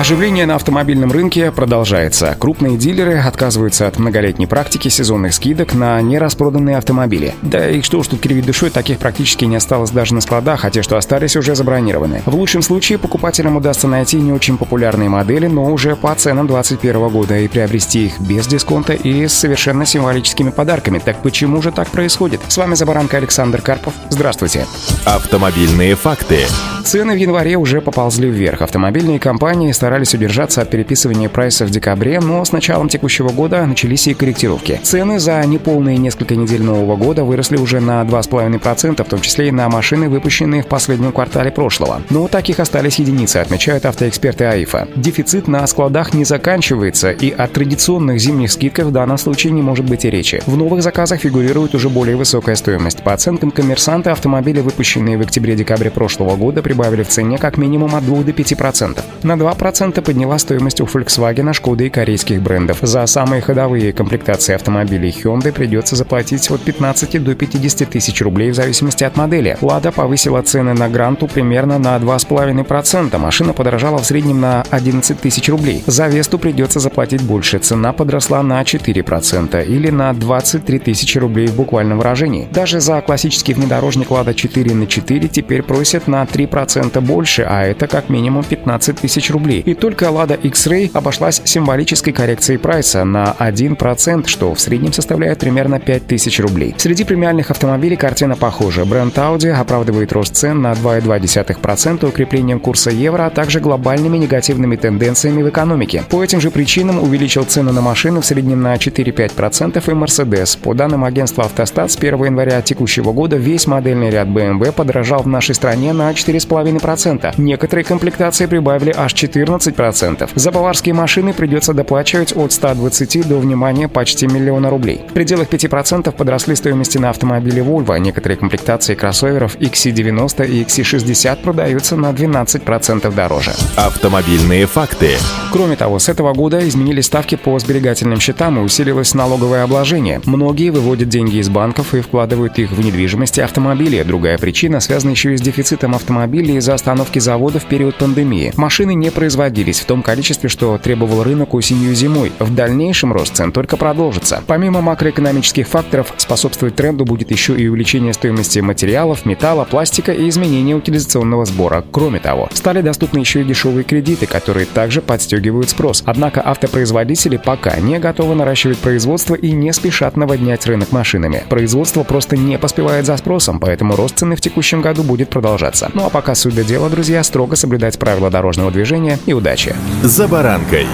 Оживление на автомобильном рынке продолжается. Крупные дилеры отказываются от многолетней практики сезонных скидок на нераспроданные автомобили. Да и что уж тут кривить душой, таких практически не осталось даже на складах, а те, что остались, уже забронированы. В лучшем случае покупателям удастся найти не очень популярные модели, но уже по ценам 2021 года и приобрести их без дисконта и с совершенно символическими подарками. Так почему же так происходит? С вами Забаранка Александр Карпов. Здравствуйте. Автомобильные факты. Цены в январе уже поползли вверх. Автомобильные компании старались удержаться от переписывания прайса в декабре, но с началом текущего года начались и корректировки. Цены за неполные несколько недель Нового года выросли уже на 2,5%, в том числе и на машины, выпущенные в последнем квартале прошлого. Но таких остались единицы, отмечают автоэксперты АИФа. Дефицит на складах не заканчивается, и о традиционных зимних скидках в данном случае не может быть и речи. В новых заказах фигурирует уже более высокая стоимость. По оценкам коммерсанта, автомобили, выпущенные в октябре-декабре прошлого года, прибавили в цене как минимум от 2 до 5%. На 2% 2% подняла стоимость у Volkswagen, Шкоды и корейских брендов. За самые ходовые комплектации автомобилей Hyundai придется заплатить от 15 до 50 тысяч рублей в зависимости от модели. Лада повысила цены на Гранту примерно на 2,5%. Машина подорожала в среднем на 11 тысяч рублей. За Весту придется заплатить больше. Цена подросла на 4% или на 23 тысячи рублей в буквальном выражении. Даже за классический внедорожник Лада 4 на 4 теперь просят на 3% больше, а это как минимум 15 тысяч рублей. И только Lada X-Ray обошлась символической коррекцией прайса на 1%, что в среднем составляет примерно 5000 рублей. Среди премиальных автомобилей картина похожа. Бренд Audi оправдывает рост цен на 2,2% укреплением курса евро, а также глобальными негативными тенденциями в экономике. По этим же причинам увеличил цены на машины в среднем на 4-5% и Mercedes. По данным агентства «Автостат», с 1 января текущего года весь модельный ряд BMW подорожал в нашей стране на 4,5%. Некоторые комплектации прибавили аж 14 14%. За баварские машины придется доплачивать от 120 до, внимания, почти миллиона рублей. В пределах 5% подросли стоимости на автомобили Volvo. Некоторые комплектации кроссоверов XC90 и XC60 продаются на 12% дороже. Автомобильные факты. Кроме того, с этого года изменились ставки по сберегательным счетам и усилилось налоговое обложение. Многие выводят деньги из банков и вкладывают их в недвижимость и автомобили. Другая причина связана еще и с дефицитом автомобилей из-за остановки завода в период пандемии. Машины не производятся производились в том количестве, что требовал рынок осенью и зимой. В дальнейшем рост цен только продолжится. Помимо макроэкономических факторов, способствовать тренду будет еще и увеличение стоимости материалов, металла, пластика и изменение утилизационного сбора. Кроме того, стали доступны еще и дешевые кредиты, которые также подстегивают спрос. Однако автопроизводители пока не готовы наращивать производство и не спешат наводнять рынок машинами. Производство просто не поспевает за спросом, поэтому рост цены в текущем году будет продолжаться. Ну а пока суть до дела, друзья, строго соблюдать правила дорожного движения и удачи! «За баранкой»